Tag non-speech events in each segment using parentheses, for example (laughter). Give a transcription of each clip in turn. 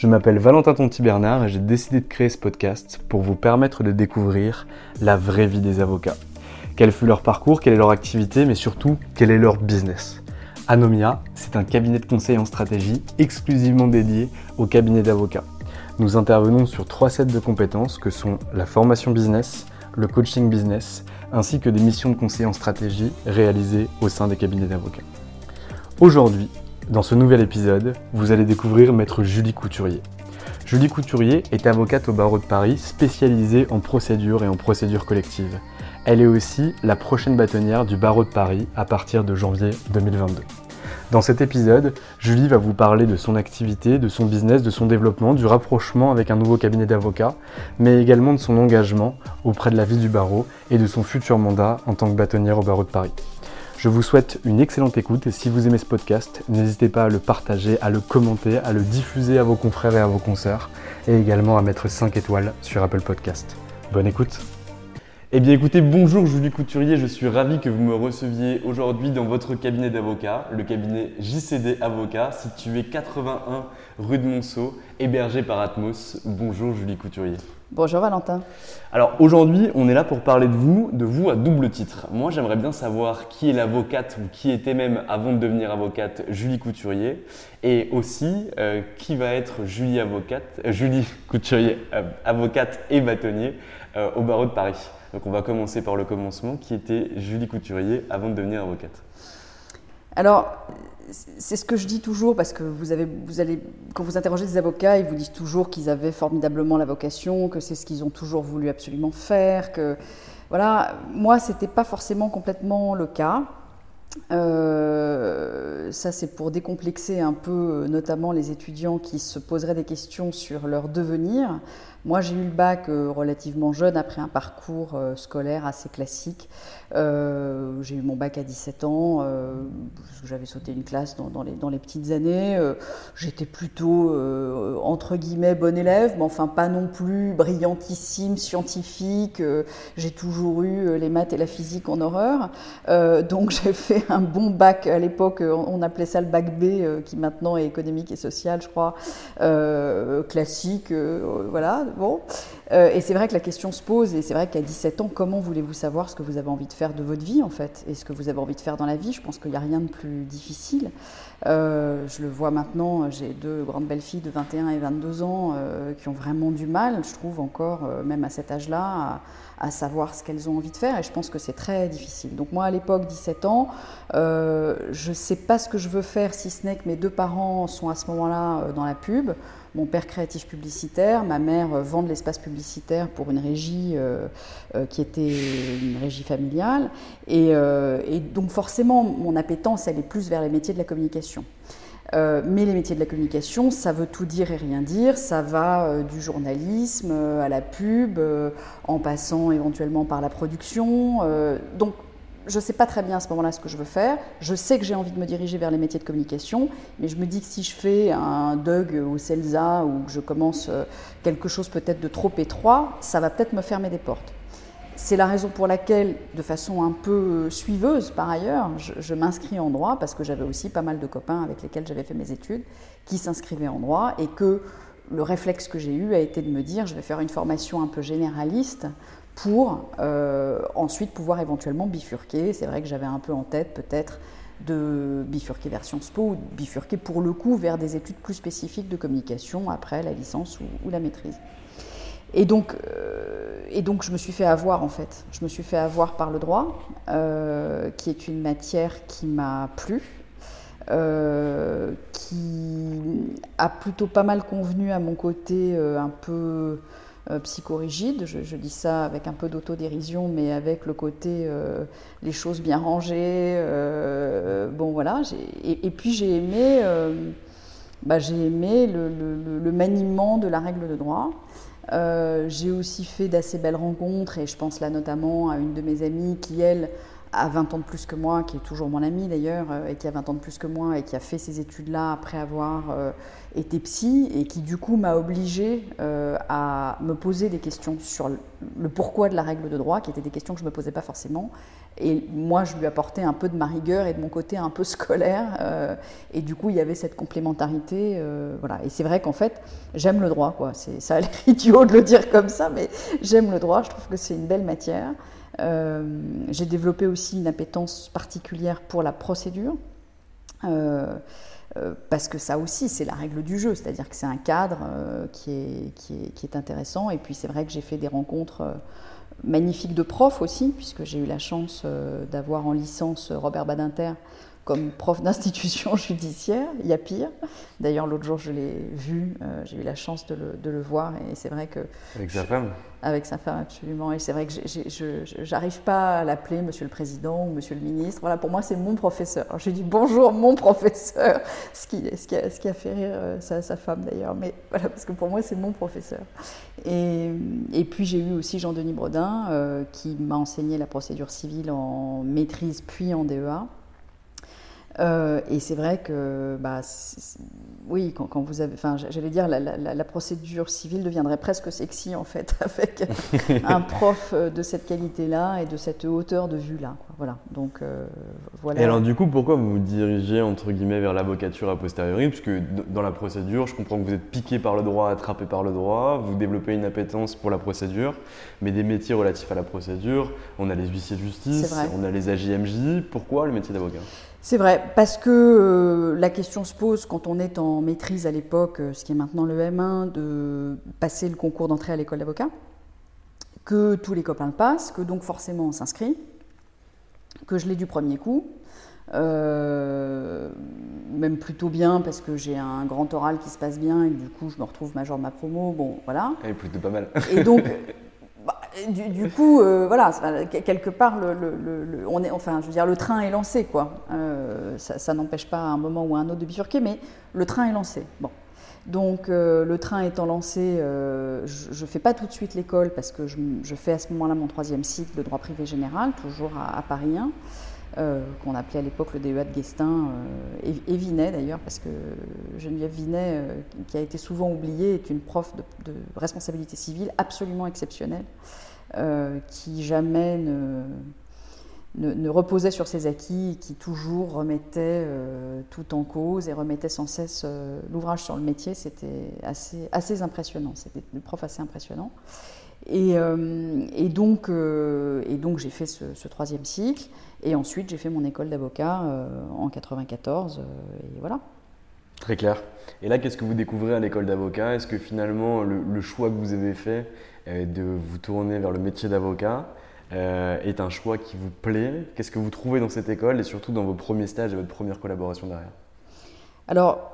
Je m'appelle Valentin Tonti Bernard et j'ai décidé de créer ce podcast pour vous permettre de découvrir la vraie vie des avocats. Quel fut leur parcours, quelle est leur activité, mais surtout quel est leur business? Anomia, c'est un cabinet de conseil en stratégie exclusivement dédié aux cabinets d'avocats. Nous intervenons sur trois sets de compétences que sont la formation business, le coaching business, ainsi que des missions de conseil en stratégie réalisées au sein des cabinets d'avocats. Aujourd'hui, dans ce nouvel épisode, vous allez découvrir maître Julie Couturier. Julie Couturier est avocate au barreau de Paris spécialisée en procédure et en procédure collective. Elle est aussi la prochaine bâtonnière du barreau de Paris à partir de janvier 2022. Dans cet épisode, Julie va vous parler de son activité, de son business, de son développement, du rapprochement avec un nouveau cabinet d'avocats, mais également de son engagement auprès de la vie du barreau et de son futur mandat en tant que bâtonnière au barreau de Paris. Je vous souhaite une excellente écoute et si vous aimez ce podcast, n'hésitez pas à le partager, à le commenter, à le diffuser à vos confrères et à vos consoeurs et également à mettre 5 étoiles sur Apple Podcast. Bonne écoute eh bien écoutez, bonjour Julie Couturier, je suis ravi que vous me receviez aujourd'hui dans votre cabinet d'avocat, le cabinet JCD Avocat, situé 81 rue de Monceau, hébergé par Atmos. Bonjour Julie Couturier. Bonjour Valentin. Alors aujourd'hui, on est là pour parler de vous, de vous à double titre. Moi, j'aimerais bien savoir qui est l'avocate ou qui était même avant de devenir avocate Julie Couturier, et aussi euh, qui va être Julie avocate, euh, Julie Couturier, euh, avocate et bâtonnier au barreau de Paris. Donc on va commencer par le commencement, qui était Julie Couturier avant de devenir avocate? Alors, c'est ce que je dis toujours parce que vous allez, quand vous interrogez des avocats, ils vous disent toujours qu'ils avaient formidablement la vocation, que c'est ce qu'ils ont toujours voulu absolument faire. Que voilà, moi, c'était pas forcément complètement le cas. Euh, ça, c'est pour décomplexer un peu, notamment les étudiants qui se poseraient des questions sur leur devenir. Moi, j'ai eu le bac euh, relativement jeune, après un parcours euh, scolaire assez classique. Euh, j'ai eu mon bac à 17 ans, j'avais sauté une classe dans, les, dans les, petites années. J'étais plutôt, entre guillemets, bon élève, mais enfin pas non plus brillantissime, scientifique. j'ai toujours eu les maths et la physique en horreur. donc (laughs) j'ai fait un bon bac à l'époque, on appelait ça le bac B, qui maintenant est économique et social, je crois, classique, voilà Euh, et c'est vrai que la question se pose, et c'est vrai qu'à 17 ans, comment voulez-vous savoir ce que vous avez envie de faire de votre vie, en fait, et ce que vous avez envie de faire dans la vie? Je pense qu'il n'y a rien de plus difficile. Euh, je le vois maintenant, j'ai deux grandes belles filles de 21 et 22 ans euh, qui ont vraiment du mal, je trouve encore, même à cet âge-là, savoir ce qu'elles ont envie de faire, et je pense que c'est très difficile. Donc moi, à l'époque, 17 ans, je ne sais pas ce que je veux faire, si ce n'est que mes deux parents sont à ce moment-là dans la pub mon père créatif publicitaire, ma mère euh, vend de l'espace publicitaire pour une régie euh, euh, qui était une régie familiale. Et, donc forcément, mon appétence, elle est plus vers les métiers de la communication. Mais les métiers de la communication, ça veut tout dire et rien dire. Ça va du journalisme à la pub, en passant éventuellement par la production. donc je ne sais pas très bien à ce moment-là ce que je veux faire. Je sais que j'ai envie de me diriger vers les métiers de communication, mais je me dis que si je fais un Doug au CELSA ou que je commence euh, quelque chose peut-être de trop étroit, ça va peut-être me fermer des portes. C'est la raison pour laquelle, de façon un peu suiveuse par ailleurs, je, m'inscris en droit parce que j'avais aussi pas mal de copains avec lesquels j'avais fait mes études qui s'inscrivaient en droit et que le réflexe que j'ai eu a été de me dire je vais faire une formation un peu généraliste pour euh, ensuite pouvoir éventuellement bifurquer. C'est vrai que j'avais un peu en tête peut-être de bifurquer vers Sciences Po ou bifurquer pour le coup vers des études plus spécifiques de communication après la licence ou, la maîtrise. Et donc, euh, et donc je me suis fait avoir en fait. Je me suis fait avoir par le droit, euh, qui est une matière qui m'a plu, qui a plutôt pas mal convenu à mon côté un peu euh, psychorigide. Je, dis ça avec un peu d'autodérision, mais avec le côté euh, les choses bien rangées. Euh, bon, voilà. Et, puis j'ai aimé, bah, j'ai aimé le, maniement de la règle de droit. J'ai aussi fait d'assez belles rencontres, et je pense là notamment à une de mes amies qui, elle, a 20 ans de plus que moi, qui est toujours mon amie d'ailleurs, et qui a 20 ans de plus que moi, et qui a fait ces études-là après avoir était psy et qui du coup m'a obligée euh, à me poser des questions sur le pourquoi de la règle de droit, qui étaient des questions que je ne me posais pas forcément. Et moi, je lui apportais un peu de ma rigueur et de mon côté un peu scolaire. Euh, et du coup, il y avait cette complémentarité. Euh, voilà. Et c'est vrai qu'en fait, j'aime le droit. Quoi. Ça a l'air (laughs) idiot de le dire comme ça, mais j'aime le droit. Je trouve que c'est une belle matière. J'ai développé aussi une appétence particulière pour la procédure. Euh, parce que ça aussi, c'est la règle du jeu, c'est-à-dire que c'est un cadre euh, qui, est, intéressant. Et puis c'est vrai que j'ai fait des rencontres euh, magnifiques de profs aussi, puisque j'ai eu la chance d'avoir en licence Robert Badinter comme prof d'institution (laughs) judiciaire, il y a pire. D'ailleurs, l'autre jour, je l'ai vu, euh, j'ai eu la chance de le, de le voir, et c'est vrai que... Avec sa femme Avec sa femme, absolument. Et c'est vrai que je n'arrive pas à l'appeler Monsieur le Président ou Monsieur le Ministre. Voilà, pour moi, c'est mon professeur. J'ai dit bonjour, mon professeur, (laughs) ce qui, ce qui, a, ce qui a fait rire euh, sa, sa, femme d'ailleurs, mais voilà, parce que pour moi, c'est mon professeur. Et, et puis, j'ai eu aussi Jean-Denis Brodin, euh, qui m'a enseigné la procédure civile en maîtrise puis en DEA. Euh, et c'est vrai que, bah, oui, quand, quand, vous avez, enfin, j'allais dire, la, la, la, procédure civile deviendrait presque sexy en fait, (laughs) avec un prof euh, de cette qualité-là et de cette hauteur de vue-là. Voilà. Donc euh, voilà. Et alors du coup, pourquoi vous vous dirigez entre guillemets vers l'avocature a posteriori? Puisque dans la procédure, je comprends que vous êtes piqué par le droit, attrapé par le droit, vous développez une appétence pour la procédure, mais des métiers relatifs à la procédure, on a les huissiers de justice, on a les AJMJ. Pourquoi le métier d'avocat? C'est vrai, parce que euh, la question se pose quand on est en maîtrise à l'époque, euh, ce qui est maintenant le M1, de passer le concours d'entrée à l'école d'avocat, que tous les copains le passent, que donc forcément on s'inscrit, que je l'ai du premier coup, euh, même plutôt bien parce que j'ai un grand oral qui se passe bien et du coup je me retrouve major de ma promo, bon voilà. Et plutôt pas mal. Et donc (laughs) du, coup, euh, voilà, quelque part, le, on est, enfin, je veux dire, le train est lancé, quoi. Euh, ça, n'empêche pas à un moment ou à un autre de bifurquer, mais le train est lancé. Bon. Donc, euh, le train étant lancé, je ne fais pas tout de suite l'école parce que je, fais à ce moment-là mon troisième cycle de droit privé général, toujours à, Paris 1. Euh, qu'on appelait à l'époque le DEA de Guestin, euh, et, Vinet d'ailleurs, parce que Geneviève Vinet, euh, qui a été souvent oubliée, est une prof de, responsabilité civile absolument exceptionnelle, qui jamais ne, reposait sur ses acquis, qui toujours remettait tout en cause et remettait sans cesse l'ouvrage sur le métier. C'était assez, impressionnant, c'était une prof assez impressionnant. Et, donc, j'ai fait ce troisième cycle. Et ensuite, j'ai fait mon école d'avocat euh, en 94, euh, et voilà. Très clair. Et là, qu'est-ce que vous découvrez à l'école d'avocat? Est-ce que finalement, le, choix que vous avez fait euh, de vous tourner vers le métier d'avocat est un choix qui vous plaît? Qu'est-ce que vous trouvez dans cette école et surtout dans vos premiers stages et votre première collaboration derrière? Alors,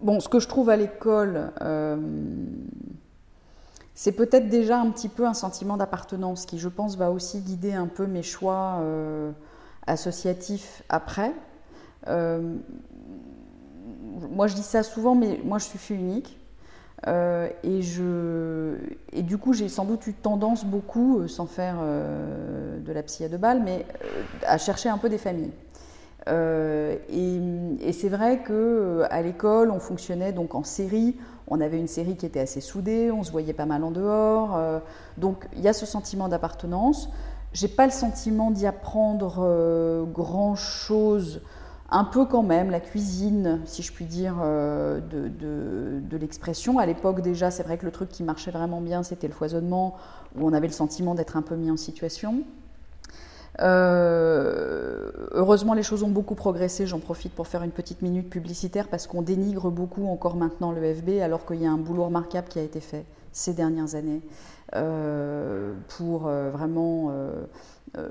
bon, ce que je trouve à l'école, c'est peut-être déjà un petit peu un sentiment d'appartenance qui, je pense, va aussi guider un peu mes choix euh, associatifs après. Euh, moi, je dis ça souvent, mais moi, je suis fille unique. et, je, et du coup, j'ai sans doute eu tendance beaucoup, sans faire de la psy à deux balles, mais à chercher un peu des familles. et, c'est vrai que à l'école, on fonctionnait donc en série. On avait une série qui était assez soudée, on se voyait pas mal en dehors. donc il y a ce sentiment d'appartenance. J'ai pas le sentiment d'y apprendre euh, grand chose, un peu quand même, la cuisine, si je puis dire, euh, de, l'expression. À l'époque déjà, c'est vrai que le truc qui marchait vraiment bien, c'était le foisonnement, où on avait le sentiment d'être un peu mis en situation. Euh, heureusement, les choses ont beaucoup progressé. J'en profite pour faire une petite minute publicitaire parce qu'on dénigre beaucoup encore maintenant le FB alors qu'il y a un boulot remarquable qui a été fait ces dernières années. Euh, pour euh, vraiment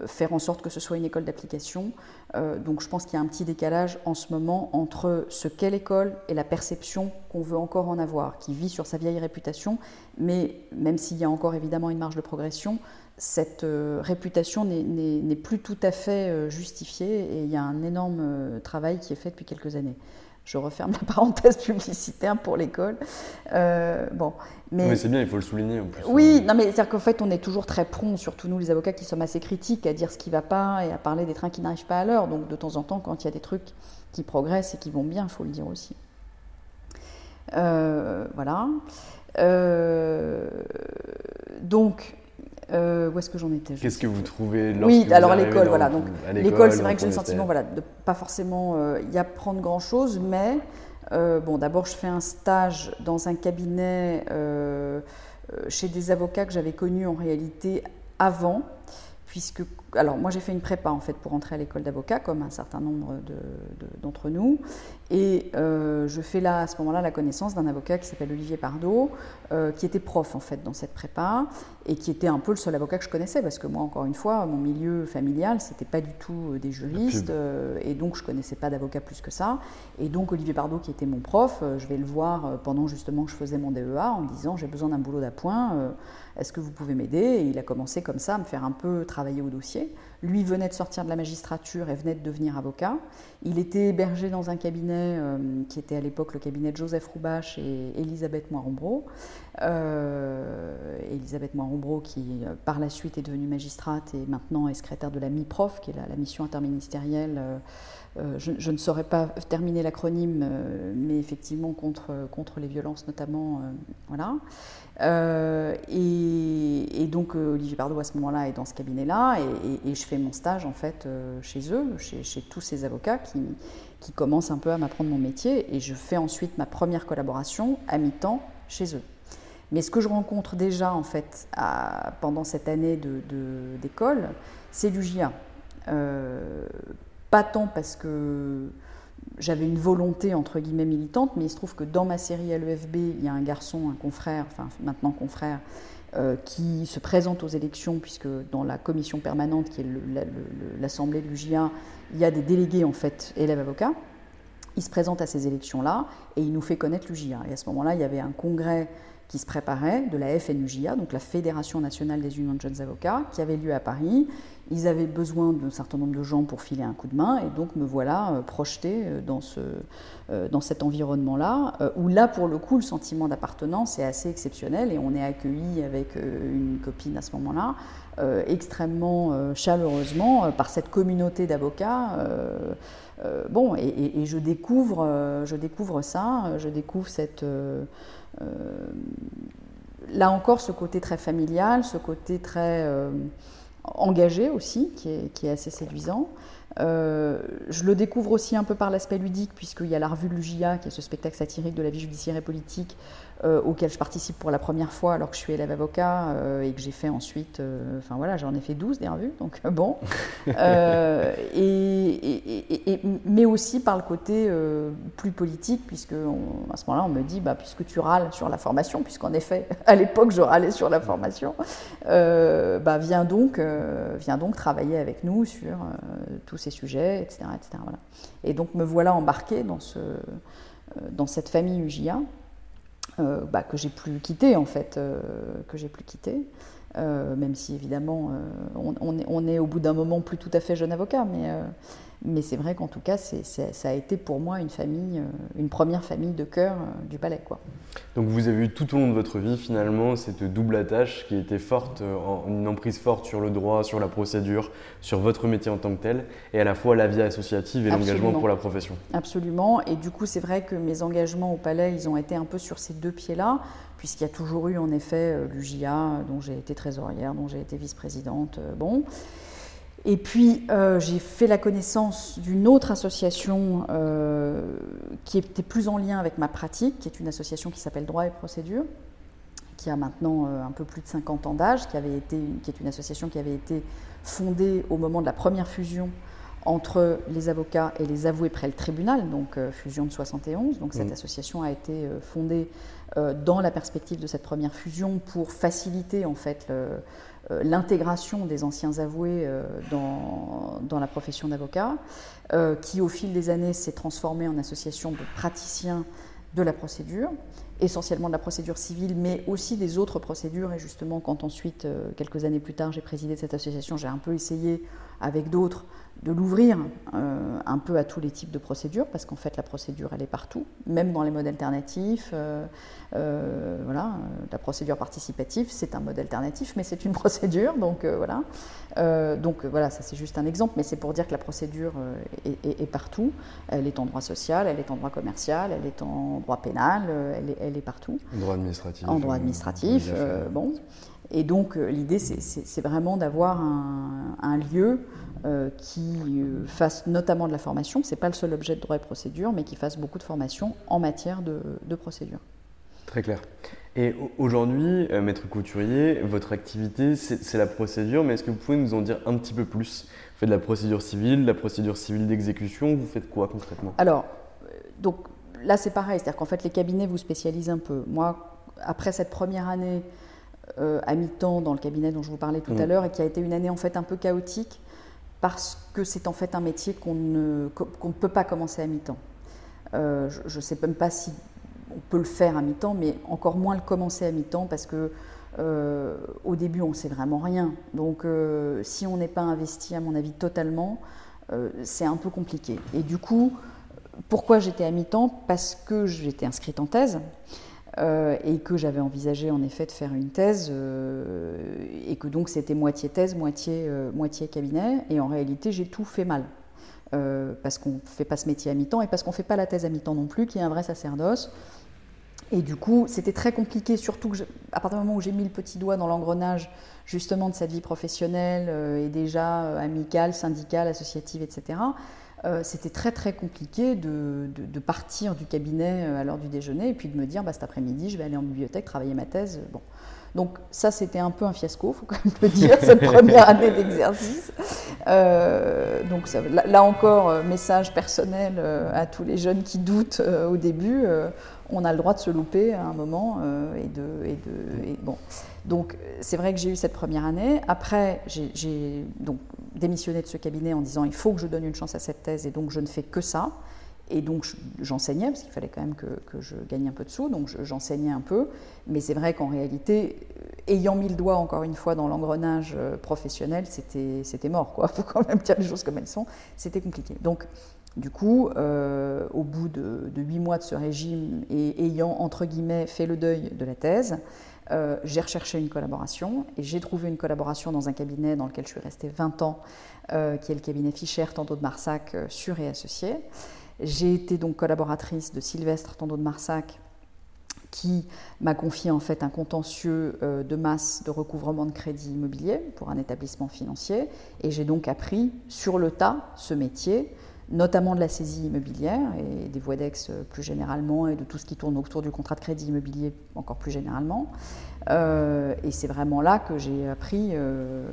faire en sorte que ce soit une école d'application. donc je pense qu'il y a un petit décalage en ce moment entre ce qu'est l'école et la perception qu'on veut encore en avoir, qui vit sur sa vieille réputation, mais même s'il y a encore évidemment une marge de progression, cette réputation n'est plus tout à fait justifiée et il y a un énorme travail qui est fait depuis quelques années. Je referme (laughs) la parenthèse publicitaire pour l'école. Euh, bon, mais, c'est bien, il faut le souligner en plus. Oui, non, mais c'est-à-dire qu'en fait, on est toujours très prompt, surtout nous les avocats qui sommes assez critiques, à dire ce qui ne va pas et à parler des trains qui n'arrivent pas à l'heure. Donc de temps en temps, quand il y a des trucs qui progressent et qui vont bien, il faut le dire aussi. Euh, voilà. Euh, donc, euh, où est-ce que j'en étais Qu'est-ce que vous trouvez Oui, alors à l'école, voilà. Donc l'école, c'est vrai que j'ai le sentiment, voilà, de pas forcément euh, y apprendre grand-chose, mais euh, bon, d'abord je fais un stage dans un cabinet chez des avocats que j'avais connus en réalité avant puisque, alors moi j'ai fait une prépa en fait pour entrer à l'école d'avocat, comme un certain nombre d'entre nous, et euh, je fais là à ce moment-là la connaissance d'un avocat qui s'appelle Olivier Pardo, euh, qui était prof en fait dans cette prépa, et qui était un peu le seul avocat que je connaissais, parce que moi encore une fois, mon milieu familial, c'était pas du tout euh, des juristes, et donc je connaissais pas d'avocat plus que ça, et donc Olivier Pardo qui était mon prof, je vais le voir pendant justement que je faisais mon DEA en me disant j'ai besoin d'un boulot d'appoint est-ce que vous pouvez m'aider? Il a commencé comme ça à me faire un peu travailler au dossier. Lui venait de sortir de la magistrature et venait de devenir avocat. Il était hébergé dans un cabinet euh, qui était à l'époque le cabinet de Joseph Roubache et Elisabeth Moirombro. Euh, Elisabeth Moirombro qui euh, par la suite est devenue magistrate et maintenant est secrétaire de la MIPROF, qui est la, mission interministérielle. je, ne saurais pas terminer l'acronyme, mais effectivement contre, contre les violences notamment. voilà. Euh, et, donc euh, Olivier Bardot à ce moment-là est dans ce cabinet-là et, je fais mon stage en fait euh, chez eux, chez, tous ces avocats qui, qui commencent un peu à m'apprendre mon métier et je fais ensuite ma première collaboration à mi-temps chez eux. Mais ce que je rencontre déjà en fait pendant cette année d'école, c'est l'UJA. pas tant parce que j'avais une volonté entre guillemets militante, mais il se trouve que dans ma série à l'EFB, il y a un garçon, un confrère, enfin maintenant confrère, euh, qui se présente aux élections, puisque dans la commission permanente qui est l'assemblée de l'UJA, il y a des délégués en fait, élèves avocats. Il se présente à ces élections-là et il nous fait connaître l'UJA. Et à ce moment-là, il y avait un congrès qui se préparait de la FNUJA, donc la Fédération nationale des unions de jeunes avocats, qui avait lieu à Paris. Ils avaient besoin d'un certain nombre de gens pour filer un coup de main, et donc me voilà euh, projeté euh, dans, ce, euh, dans cet environnement-là, où là, pour le coup, le sentiment d'appartenance est assez exceptionnel, et on est accueilli avec une copine à ce moment-là, extrêmement chaleureusement par cette communauté d'avocats. bon, et, je, découvre, je découvre ça, je découvre cette là encore, ce côté très familial, ce côté très engagé aussi, qui est, assez séduisant. Euh, je le découvre aussi un peu par l'aspect ludique, puisqu'il y a la revue de l'UJA, qui est ce spectacle satirique de la vie judiciaire et politique, euh, auquel je participe pour la première fois alors que je suis élève avocat euh, et que j'ai fait ensuite, euh, enfin voilà, j'en ai fait 12 des revues, donc bon. (laughs) Et, mais aussi par le côté plus politique, puisque à ce moment-là, on me dit, bah, puisque tu râles sur la formation, puisqu'en effet, (laughs) à l'époque, je râlais sur la formation, bah, viens, donc, viens donc travailler avec nous sur tous ces sujets, etc. etc. Voilà. Et donc me voilà embarqué dans, ce, dans cette famille UJA. Euh, bah, que j'ai plus quitté en fait, euh, que j'ai plus quitté. même si évidemment on, est, au bout d'un moment plus tout à fait jeune avocat, mais mais c'est vrai qu'en tout cas, ça a été pour moi une famille, euh, une première famille de cœur euh, du palais. Quoi. Donc vous avez eu tout au long de votre vie finalement cette double attache qui était forte, euh, une emprise forte sur le droit, sur la procédure, sur votre métier en tant que tel, et à la fois la vie associative et l'engagement pour la profession. Absolument. Et du coup, c'est vrai que mes engagements au palais, ils ont été un peu sur ces deux pieds-là, puisqu'il y a toujours eu en effet l'UJA, dont j'ai été trésorière, dont j'ai été vice-présidente. Bon. Et puis, euh, j'ai fait la connaissance d'une autre association euh, qui était plus en lien avec ma pratique, qui est une association qui s'appelle Droit et Procédure, qui a maintenant euh, un peu plus de 50 ans d'âge, qui, avait été, qui est une association qui avait été fondée au moment de la première fusion entre les avocats et les avoués près le tribunal, donc fusion de 71. Donc cette mmh. association a été fondée dans la perspective de cette première fusion pour faciliter en fait le, l'intégration des anciens avoués euh, dans, dans la profession d'avocat, euh, qui au fil des années s'est transformée en association de praticiens de la procédure, essentiellement de la procédure civile, mais aussi des autres procédures. Et justement, quand ensuite, quelques années plus tard, j'ai présidé cette association, j'ai un peu essayé avec d'autres de l'ouvrir euh, un peu à tous les types de procédures, parce qu'en fait la procédure elle est partout, même dans les modes alternatifs. Euh, euh, voilà, la procédure participative c'est un mode alternatif, mais c'est une (laughs) procédure, donc voilà. donc voilà, ça c'est juste un exemple, mais c'est pour dire que la procédure est, partout. Elle est en droit social, elle est en droit commercial, elle est en droit pénal, elle est, elle est partout. En droit administratif. En droit administratif, bon. Et donc l'idée c'est vraiment d'avoir un, un lieu qui euh, fasse notamment de la formation, ce n'est pas le seul objet de droit et procédure, mais qui fasse beaucoup de formation en matière de, procédure. Très clair. Et aujourd'hui, euh, maître couturier, votre activité, c'est la procédure, mais est-ce que vous pouvez nous en dire un petit peu plus? Vous faites de la procédure civile, de la procédure civile d'exécution, vous faites quoi concrètement? Alors, donc là c'est pareil, c'est-à-dire qu'en fait les cabinets vous spécialisent un peu. Moi, après cette première année à mi-temps dans le cabinet dont je vous parlais tout à mmh. l'heure, et qui a été une année en fait un peu chaotique, parce que c'est en fait un métier qu'on ne, peut pas commencer à mi-temps. Euh, je ne sais même pas si on peut le faire à mi-temps, mais encore moins le commencer à mi-temps parce que euh, au début on ne sait vraiment rien. Donc euh, si on n'est pas investi, à mon avis, totalement, c'est un peu compliqué. Et du coup, pourquoi j'étais à mi-temps? Parce que j'étais inscrite en thèse. Euh, et que j'avais envisagé en effet de faire une thèse, euh, et que donc c'était moitié thèse, moitié, euh, moitié cabinet, et en réalité j'ai tout fait mal. parce qu'on ne fait pas ce métier à mi-temps et parce qu'on ne fait pas la thèse à mi-temps non plus, qui est un vrai sacerdoce. Et du coup, c'était très compliqué, surtout à partir du moment où j'ai mis le petit doigt dans l'engrenage justement de cette vie professionnelle et déjà amicale, syndicale, associative, etc., euh, c'était très très compliqué de, partir du cabinet euh, à l'heure du déjeuner et puis de me dire bah, cet après-midi je vais aller en bibliothèque travailler ma thèse. Bon. Donc ça c'était un peu un fiasco, il faut quand même le dire, (laughs) cette première année d'exercice. Euh, donc là, encore, message personnel à tous les jeunes qui doutent au début, on a le droit de se louper à un moment et de... Et de bon. Donc c'est vrai que j'ai eu cette première année. Après, j'ai démissionné de ce cabinet en disant il faut que je donne une chance à cette thèse et donc je ne fais que ça. Et donc j'enseignais parce qu'il fallait quand même que, je gagne un peu de sous, donc j'enseignais un peu. Mais c'est vrai qu'en réalité, euh, ayant mis le doigt encore une fois dans l'engrenage euh, professionnel, c'était mort. Il (laughs) faut quand même dire les choses comme elles sont. C'était compliqué. Donc du coup, euh, au bout de huit mois de ce régime et ayant entre guillemets fait le deuil de la thèse, j'ai recherché une collaboration et j'ai trouvé une collaboration dans un cabinet dans lequel je suis restée 20 ans, qui est le cabinet Fischer, Tando de Marsac, sur et associé. J'ai été donc collaboratrice de Sylvestre Tando de Marsac, qui m'a confié en fait un contentieux de masse de recouvrement de crédit immobilier pour un établissement financier. Et j'ai donc appris sur le tas ce métier notamment de la saisie immobilière et des voies d'ex euh, plus généralement et de tout ce qui tourne autour du contrat de crédit immobilier encore plus généralement. Euh, et c'est vraiment là que j'ai appris euh,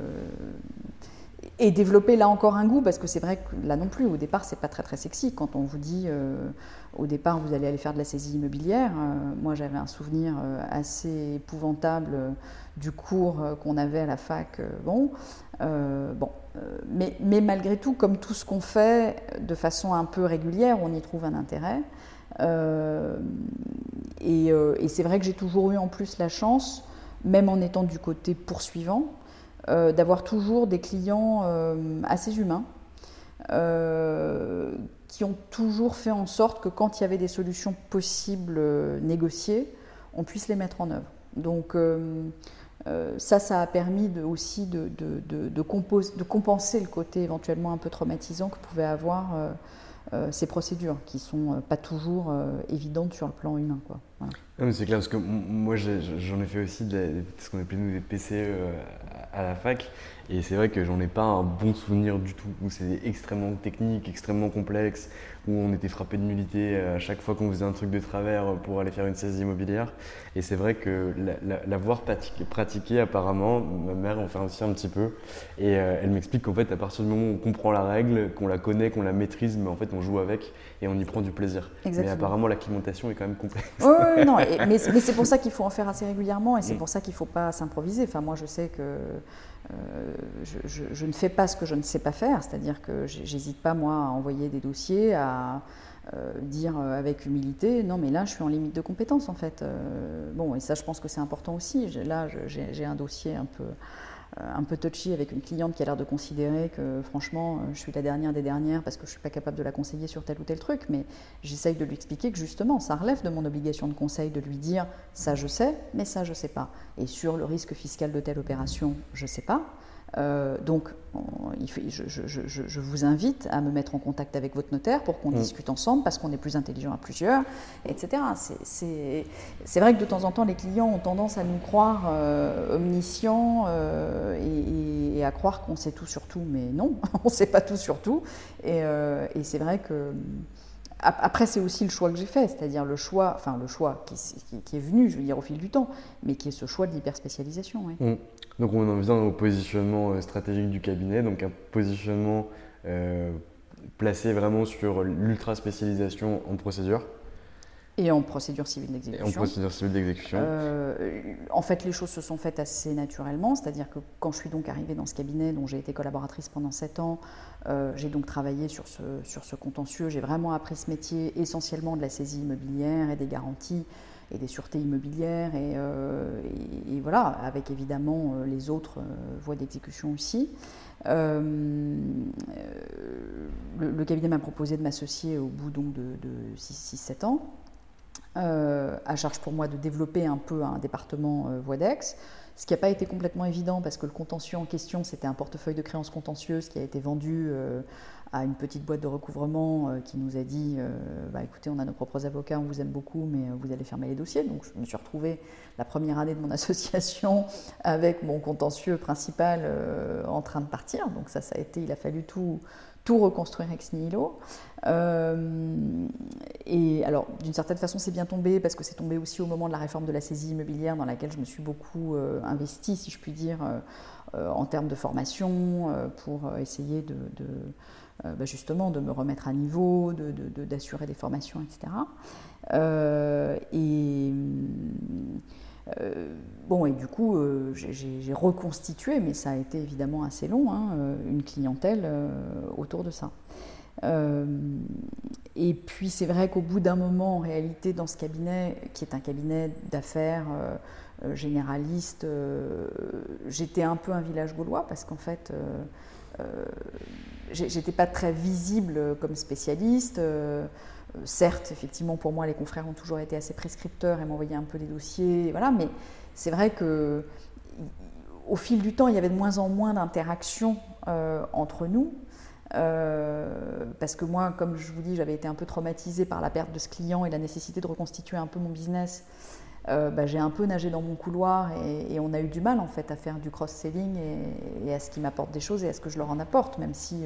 et développé là encore un goût parce que c'est vrai que là non plus au départ c'est pas très très sexy quand on vous dit au départ vous allez aller faire de la saisie immobilière. moi j'avais un souvenir assez épouvantable du cours qu'on avait à la fac. bon, bon euh, mais, malgré tout, comme tout ce qu'on fait de façon un peu régulière, on y trouve un intérêt. Euh, euh, et, c'est vrai que j'ai toujours eu en plus la chance même en étant du côté poursuivant, d'avoir toujours des clients assez humains qui ont toujours fait en sorte que quand il y avait des solutions possibles négociées, on puisse les mettre en œuvre. Donc euh, ça, ça a permis aussi de, compenser le côté éventuellement un peu traumatisant que pouvaient avoir euh, euh, ces procédures, qui sont pas toujours évidentes sur le plan humain. Quoi. c'est clair, parce que moi j'en ai fait aussi de, ce qu'on appelait des PC à la fac, et c'est vrai que j'en ai pas un bon souvenir du tout, où c'est extrêmement technique, extrêmement complexe, où on était frappé de nullité à chaque fois qu'on faisait un truc de travers pour aller faire une saisie immobilière. Et c'est vrai que l'avoir la, pratiqué, apparemment, ma mère en fait aussi un petit peu. Et euh, elle m'explique qu'en fait, à partir du moment où on comprend la règle, qu'on la connaît, qu'on la maîtrise, mais en fait, on joue avec et on y prend du plaisir. Mais apparemment, l'acclimatation est quand même complexe. Oui, non, (laughs) mais, c'est pour ça qu'il faut en faire assez régulièrement et c'est mm. pour ça qu'il ne faut pas s'improviser. Enfin, moi, je sais que euh, je, ne fais pas ce que je ne sais pas faire, c'est-à-dire que j'hésite pas, moi, à envoyer des dossiers, à euh, dire euh, avec humilité, non mais là je suis en limite de compétence en fait. Bon, et ça je pense que c'est important aussi. Là j'ai un dossier un peu, un peu touchy avec une cliente qui a l'air de considérer que franchement je suis la dernière des dernières parce que je ne suis pas capable de la conseiller sur tel ou tel truc, mais j'essaye de lui expliquer que justement ça relève de mon obligation de conseil de lui dire ça je sais, mais ça je sais pas. Et sur le risque fiscal de telle opération, je sais pas. Euh, donc, je, vous invite à me mettre en contact avec votre notaire pour qu'on mm. discute ensemble parce qu'on est plus intelligent à plusieurs, etc. C'est vrai que de temps en temps, les clients ont tendance à nous croire euh, omniscients euh, et, à croire qu'on sait tout sur tout, mais non, (laughs) on ne sait pas tout sur tout. Et, c'est vrai que. Après, c'est aussi le choix que j'ai fait, c'est-à-dire le choix, enfin le choix qui, est venu, je veux dire, au fil du temps, mais qui est ce choix de l'hyperspécialisation. Mm. Donc on en vient au positionnement euh, stratégique du cabinet, donc un positionnement euh, placé vraiment sur l'ultra spécialisation en procédure. Et en procédure civile d'exécution. En procédure civile d'exécution. Euh, en fait, les choses se sont faites assez naturellement, c'est-à-dire que quand je suis donc arrivée dans ce cabinet, dont j'ai été collaboratrice pendant sept ans, j'ai donc travaillé sur ce, sur ce contentieux. J'ai vraiment appris ce métier essentiellement de la saisie immobilière et des garanties et des sûretés immobilières, et, euh, voilà, avec évidemment euh, les autres euh, voies d'exécution aussi. le, cabinet m'a proposé de m'associer au bout donc de, 6-7 ans. À charge pour moi de développer un peu un département Voidex, ce qui n'a pas été complètement évident parce que le contentieux en question, c'était un portefeuille de créances contentieuses qui a été vendu à une petite boîte de recouvrement euh, qui nous a dit euh, bah, écoutez, on a nos propres avocats, on vous aime beaucoup, mais euh, vous allez fermer les dossiers. Donc je me suis retrouvée la première année de mon (laughs) association avec mon contentieux principal en train de partir. Donc ça, ça a été, il a fallu tout, tout reconstruire ex nihilo. et alors, d'une certaine façon, c'est bien tombé parce que c'est tombé aussi au moment de la réforme de la saisie immobilière dans laquelle je me suis beaucoup investie, si je puis dire, en termes de formation pour essayer de euh, bah, justement de me remettre à niveau, d'assurer des formations, etc. Euh, et euh, bon, et du coup, j'ai reconstitué, mais ça a été évidemment assez long, hein, une clientèle autour de ça. et puis c'est vrai qu'au bout d'un moment, en réalité, dans ce cabinet, qui est un cabinet d'affaires généraliste, j'étais un peu un village gaulois parce qu'en fait, j'étais pas très visible comme spécialiste. Certes, effectivement, pour moi, les confrères ont toujours été assez prescripteurs et m'envoyaient un peu des dossiers, voilà. Mais c'est vrai que au fil du temps, il y avait de moins en moins d'interactions euh, entre nous. Euh, parce que moi, comme je vous dis, j'avais été un peu traumatisée par la perte de ce client et la nécessité de reconstituer un peu mon business. Euh, bah, j'ai un peu nagé dans mon couloir et, on a eu du mal en fait à faire du cross-selling et, à ce qui m'apporte des choses et à ce que je leur en apporte, même si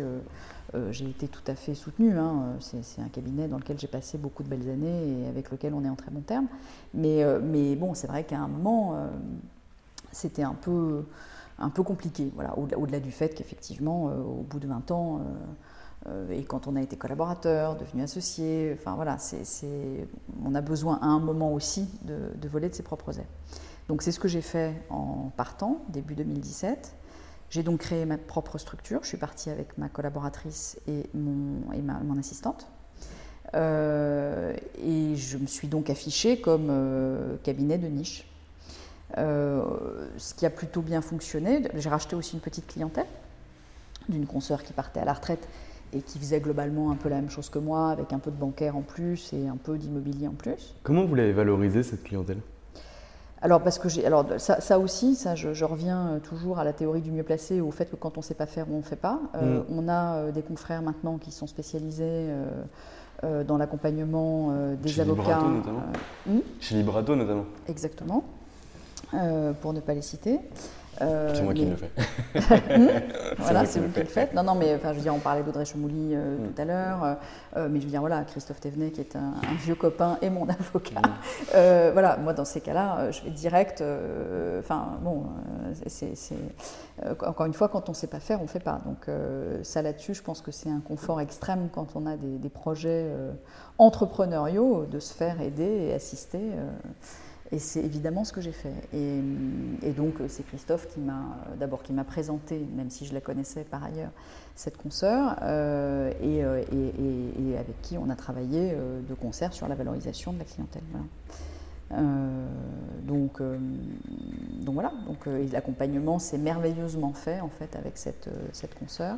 euh, euh, j'ai été tout à fait soutenue. Hein. C'est un cabinet dans lequel j'ai passé beaucoup de belles années et avec lequel on est en très bon terme. Mais, mais bon, c'est vrai qu'à un moment, c'était un peu, compliqué, au-delà du fait qu'effectivement, au bout de 20 ans, euh, et quand on a été collaborateur, devenu associé, enfin voilà, on a besoin à un moment aussi de, voler de ses propres ailes. Donc c'est ce que j'ai fait en partant, début 2017. J'ai donc créé ma propre structure. Je suis partie avec ma collaboratrice et mon, assistante. Euh, et je me suis donc affichée comme euh, cabinet de niche. ce qui a plutôt bien fonctionné. J'ai racheté aussi une petite clientèle d'une consoeur qui partait à la retraite et qui faisait globalement un peu la même chose que moi, avec un peu de bancaire en plus et un peu d'immobilier en plus. Comment vous l'avez valorisé cette clientèle? Alors parce que j'ai, alors ça, aussi, ça, je, reviens euh, toujours à la théorie du mieux placé, au fait que quand on ne sait pas faire, on ne fait pas. Euh, mm. On a euh, des confrères maintenant qui sont spécialisés dans l'accompagnement des Chez avocats. Librato notamment. Hmm Chez Librato notamment. Exactement, pour ne pas les citer. Euh, c'est moi qui le fais. (laughs) Hmm voilà, c'est vous qui le faites. Non, non, mais enfin, je veux dire, on parlait d'Audrey Chomouli euh, hmm. tout à l'heure, euh, mais je veux dire, voilà, Christophe Thévenet, qui est un, vieux copain et mon (laughs) avocat. Hmm. voilà, moi, dans ces cas-là, je vais direct. Enfin, bon, c'est, encore une fois, quand on ne sait pas faire, on ne fait pas. Donc, ça là-dessus, je pense que c'est un confort extrême quand on a des, des projets entrepreneuriaux de se faire aider et assister. Et c'est évidemment ce que j'ai fait. Et, donc c'est Christophe qui m'a d'abord qui m'a présenté, même si je la connaissais par ailleurs, cette consoeur, euh, euh, et, avec qui on a travaillé euh, de concert sur la valorisation de la clientèle. donc, donc voilà. Donc l'accompagnement s'est merveilleusement fait en fait avec cette, cette consoeur.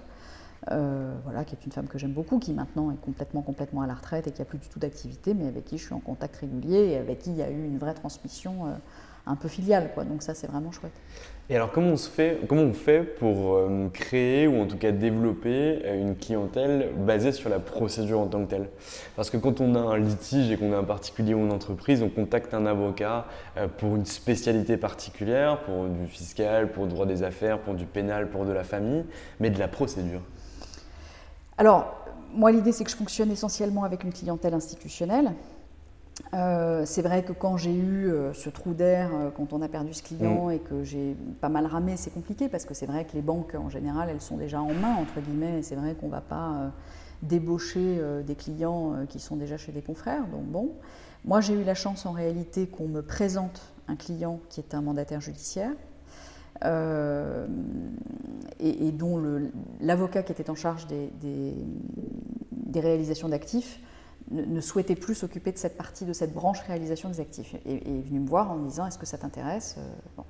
Euh, voilà, qui est une femme que j'aime beaucoup, qui maintenant est complètement, complètement à la retraite et qui a plus du tout d'activité, mais avec qui je suis en contact régulier et avec qui il y a eu une vraie transmission euh, un peu filiale. Quoi. Donc ça, c'est vraiment chouette. Et alors, comment on, se fait, comment on fait pour euh, créer ou en tout cas développer une clientèle basée sur la procédure en tant que telle? Parce que quand on a un litige et qu'on a un particulier ou une entreprise, on contacte un avocat pour une spécialité particulière, pour du fiscal, pour le droit des affaires, pour du pénal, pour de la famille, mais de la procédure. Alors, moi, l'idée, c'est que je fonctionne essentiellement avec une clientèle institutionnelle. Euh, c'est vrai que quand j'ai eu euh, ce trou d'air, euh, quand on a perdu ce client mm. et que j'ai pas mal ramé, c'est compliqué parce que c'est vrai que les banques, en général, elles sont déjà en main, entre guillemets, et c'est vrai qu'on ne va pas débaucher des clients qui sont déjà chez des confrères. Donc bon, moi j'ai eu la chance en réalité qu'on me présente un client qui est un mandataire judiciaire. Euh, et, dont l'avocat qui était en charge des, des, réalisations d'actifs ne, souhaitait plus s'occuper de cette partie, de cette branche réalisation des actifs. Et, est venu me voir en me disant Est-ce que ça t'intéresse euh,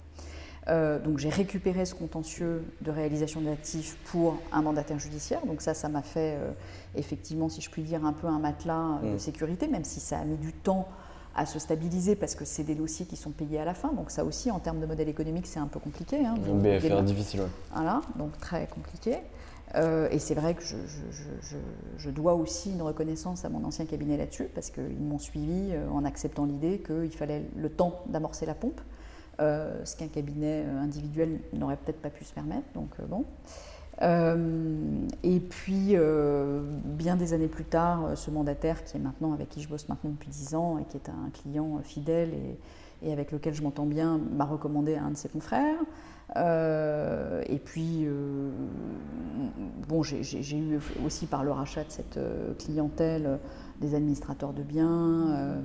euh, donc j'ai récupéré ce contentieux de réalisation d'actifs pour un mandataire judiciaire. Donc ça, ça m'a fait effectivement, si je puis dire, un peu un matelas de mmh. sécurité, même si ça a mis du temps à se stabiliser parce que c'est des dossiers qui sont payés à la fin. Donc ça aussi, en termes de modèle économique, c'est un peu compliqué. Hein, un BFR difficile. Voilà, donc très compliqué. Euh, et c'est vrai que je, dois aussi une reconnaissance à mon ancien cabinet là-dessus, parce qu'ils m'ont suivi euh, en acceptant l'idée qu'il fallait le temps d'amorcer la pompe, euh, ce qu'un cabinet individuel n'aurait peut-être pas pu se permettre. Donc bon. Euh, et puis, euh, bien des années plus tard, euh, ce mandataire qui est maintenant avec qui je bosse maintenant depuis 10 ans et qui est un client fidèle et, avec lequel je m'entends bien, m'a recommandé à un de ses confrères. et puis, bon, j'ai eu aussi par le rachat de cette clientèle des administrateurs de biens,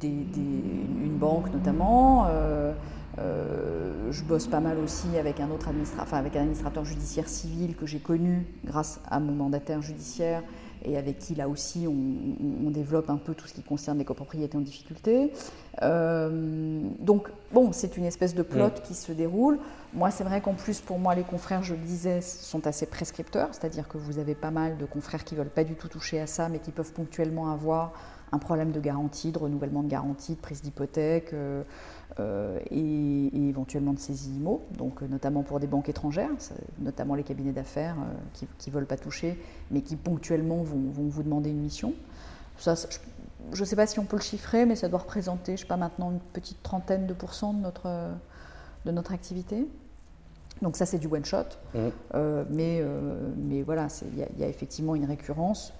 une banque notamment. Euh, je bosse pas mal aussi avec un autre administrateur, avec un administrateur judiciaire civil que j'ai connu grâce à mon mandataire judiciaire et avec qui là aussi on, développe un peu tout ce qui concerne les copropriétés en difficulté. Euh, donc bon, c'est une espèce de plot qui se déroule. Moi, c'est vrai qu'en plus pour moi les confrères, je le disais, sont assez prescripteurs, c'est-à-dire que vous avez pas mal de confrères qui veulent pas du tout toucher à ça, mais qui peuvent ponctuellement avoir un problème de garantie, de renouvellement de garantie, de prise d'hypothèque. Euh, euh, et, éventuellement de saisie IMO, donc euh, notamment pour des banques étrangères, notamment les cabinets d'affaires qui ne veulent pas toucher, mais qui ponctuellement vont, vous demander une mission. Ça, je ne sais pas si on peut le chiffrer, mais ça doit représenter, je sais pas maintenant, une petite trentaine de pourcents de notre, de notre activité. Donc ça, c'est du one shot. Mmh. mais, mais voilà, il y, a effectivement une récurrence.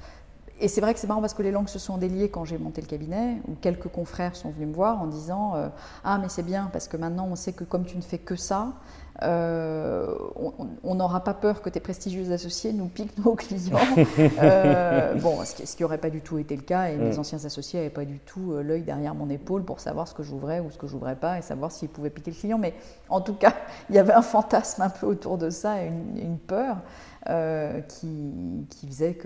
Et c'est vrai que c'est marrant parce que les langues se sont déliées quand j'ai monté le cabinet, où quelques confrères sont venus me voir en disant euh, Ah, mais c'est bien, parce que maintenant on sait que comme tu ne fais que ça, euh, on n'aura pas peur que tes prestigieux associés nous piquent nos clients. (laughs) Euh, bon, ce qui n'aurait pas du tout été le cas, et mes mm. anciens associés n'avaient pas du tout l'œil derrière mon épaule pour savoir ce que j'ouvrais ou ce que j'ouvrais pas, et savoir s'ils pouvaient piquer le client. Mais en tout cas, il y avait un fantasme un peu autour de ça, et une peur. Euh, qui, faisait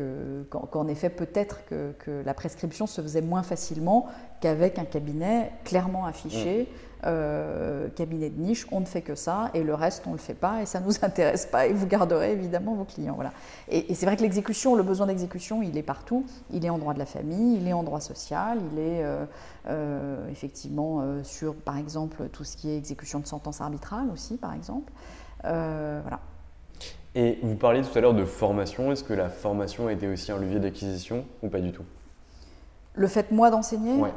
qu'en effet, peut-être que, la prescription se faisait moins facilement qu'avec un cabinet clairement affiché, cabinet de niche, on ne fait que ça, et le reste, on ne le fait pas, et ça ne nous (laughs) intéresse pas, et vous garderez évidemment vos clients. Voilà. Et, c'est vrai que l'exécution, le besoin d'exécution, il est partout. Il est en droit de la famille, il est en droit social, il est effectivement sur, par exemple, tout ce qui est exécution de sentence arbitrale aussi, par exemple. voilà. Et vous parliez tout à l'heure de formation. Est-ce que la formation a été aussi un levier d'acquisition ou pas du tout? Le fait, moi, d'enseigner? Oui.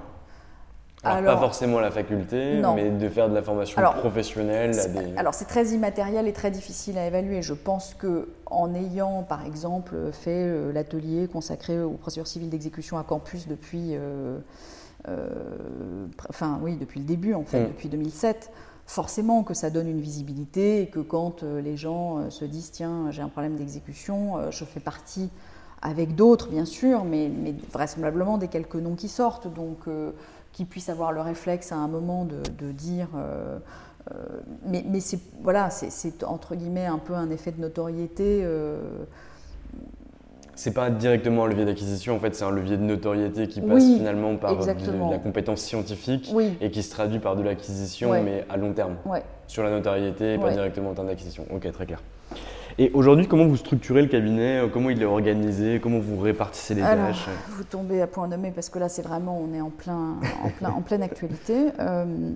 Alors, pas forcément à la faculté, mais de faire de la formation professionnelle. Alors c'est très immatériel et très difficile à évaluer. Je pense que en ayant par exemple fait euh, l'atelier consacré aux procédures civiles d'exécution à campus depuis, euh, euh, enfin oui, depuis le début en fait, mm. depuis 2007, forcément que ça donne une visibilité et que quand euh, les gens euh, se disent tiens j'ai un problème d'exécution, euh, je fais partie avec d'autres bien sûr, mais, vraisemblablement des quelques noms qui sortent, donc qu'ils puissent avoir le réflexe à un moment de, dire mais, mais c'est voilà, c'est entre guillemets un peu un effet de notoriété c'est pas directement un levier d'acquisition, en fait, c'est un levier de notoriété qui passe finalement par de, la compétence scientifique et qui se traduit par de l'acquisition, mais à long terme. Sur la notoriété et pas directement en termes d'acquisition. Ok, très clair. Et aujourd'hui, comment vous structurez le cabinet Comment il est organisé Comment vous répartissez les tâches? Vous tombez à point nommé parce que là, c'est vraiment, on est en, plein, en, plein, en pleine actualité. (laughs) Euh,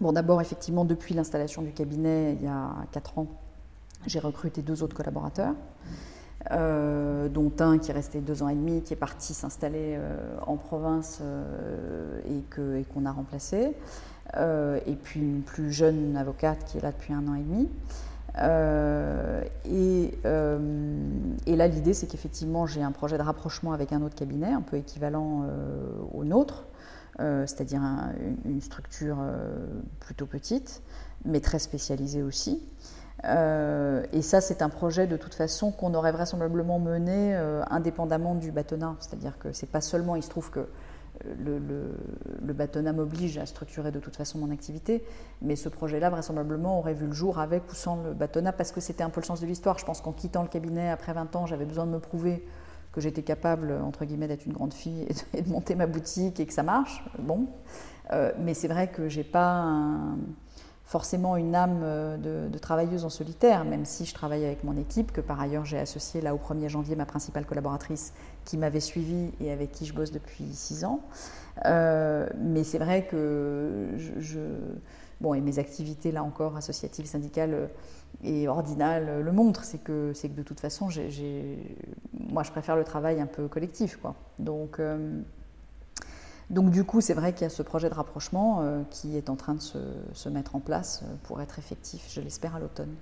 bon, d'abord, effectivement, depuis l'installation du cabinet, il y a 4 ans, j'ai recruté deux autres collaborateurs. Euh, dont un qui est resté deux ans et demi, qui est parti s'installer euh, en province euh, et qu'on a remplacé, et puis une plus jeune avocate qui est là depuis un an et demi. Et, et, là, l'idée, c'est qu'effectivement, j'ai un projet de rapprochement avec un autre cabinet, un peu équivalent au nôtre, c'est-à-dire une structure plutôt petite, mais très spécialisée aussi. Euh, et ça, c'est un projet de toute façon qu'on aurait vraisemblablement mené euh, indépendamment du bâtonnat. C'est-à-dire que c'est pas seulement, il se trouve que euh, le, le, bâtonnat m'oblige à structurer de toute façon mon activité, mais ce projet-là, vraisemblablement, aurait vu le jour avec ou sans le bâtonnat parce que c'était un peu le sens de l'histoire. Je pense qu'en quittant le cabinet après 20 ans, j'avais besoin de me prouver que j'étais capable, entre guillemets, d'être une grande fille et de, monter ma boutique et que ça marche. Bon. mais c'est vrai que j'ai pas forcément une âme euh, de, travailleuse en solitaire, même si je travaille avec mon équipe, que par ailleurs j'ai associé là au 1er janvier ma principale collaboratrice qui m'avait suivie et avec qui je bosse depuis six ans. Euh, mais c'est vrai que je, Bon, et mes activités là encore, associatives, syndicales et ordinales le montrent, c'est que, c'est que de toute façon, moi je préfère le travail un peu collectif. Quoi. Donc. Euh, donc du coup, c'est vrai qu'il y a ce projet de rapprochement euh, qui est en train de se, mettre en place euh, pour être effectif, je l'espère, à l'automne.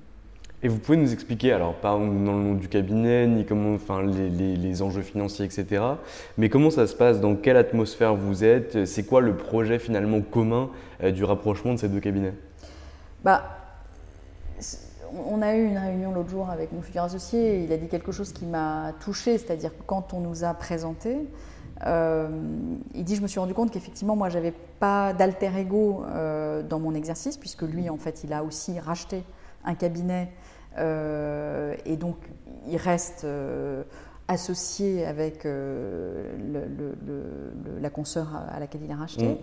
Et vous pouvez nous expliquer, alors pas dans le nom du cabinet, ni comment, enfin, les, enjeux financiers, etc., mais comment ça se passe, dans quelle atmosphère vous êtes, c'est quoi le projet finalement commun euh, du rapprochement de ces deux cabinets? Bah, on a eu une réunion l'autre jour avec mon futur associé et il a dit quelque chose qui m'a touchée, c'est-à-dire quand on nous a présenté, euh, il dit, je me suis rendu compte qu'effectivement, moi, j'avais pas d'alter ego euh, dans mon exercice, puisque lui, en fait, il a aussi racheté un cabinet, euh, et donc il reste associé avec la consoeur à laquelle il a racheté.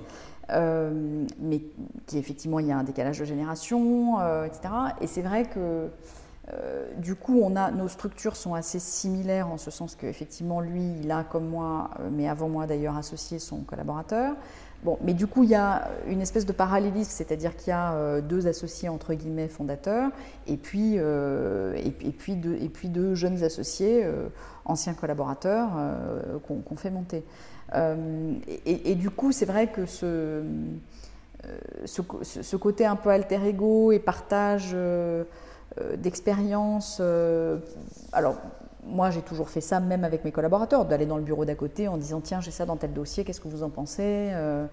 Mm. mais qui effectivement il y a un décalage de génération, etc. Et c'est vrai que euh, du coup, on a, nos structures sont assez similaires en ce sens qu'effectivement, lui, il a comme moi, euh, mais avant moi d'ailleurs, associé son collaborateur. Bon, mais du coup, il y a une espèce de parallélisme, c'est-à-dire qu'il y a euh, deux associés entre guillemets fondateurs, et puis, et, puis, deux, et puis deux jeunes associés, anciens collaborateurs, qu'on fait monter. Et, du coup, c'est vrai que ce, ce, ce, côté un peu alter ego et partage euh, d'expérience. Euh, alors, moi, j'ai toujours fait ça, même avec mes collaborateurs, d'aller dans le bureau d'à côté en disant tiens, j'ai ça dans tel dossier, qu'est-ce que vous en pensez euh,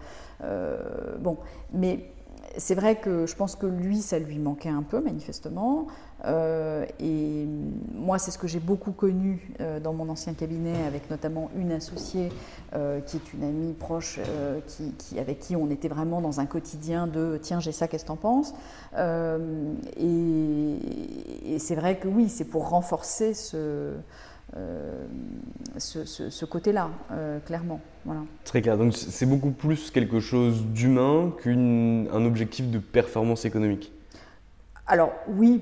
Bon, mais c'est vrai que je pense que lui, ça lui manquait un peu, manifestement. Euh, et moi, c'est ce que j'ai beaucoup connu euh, dans mon ancien cabinet, avec notamment une associée euh, qui est une amie proche, qui, avec qui on était vraiment dans un quotidien de tiens, j'ai ça, qu'est-ce que t'en penses? Et, et c'est vrai que oui, c'est pour renforcer ce. ce, côté-là, clairement. Voilà. Très clair. Donc c'est beaucoup plus quelque chose d'humain qu'un objectif de performance économique? Alors oui,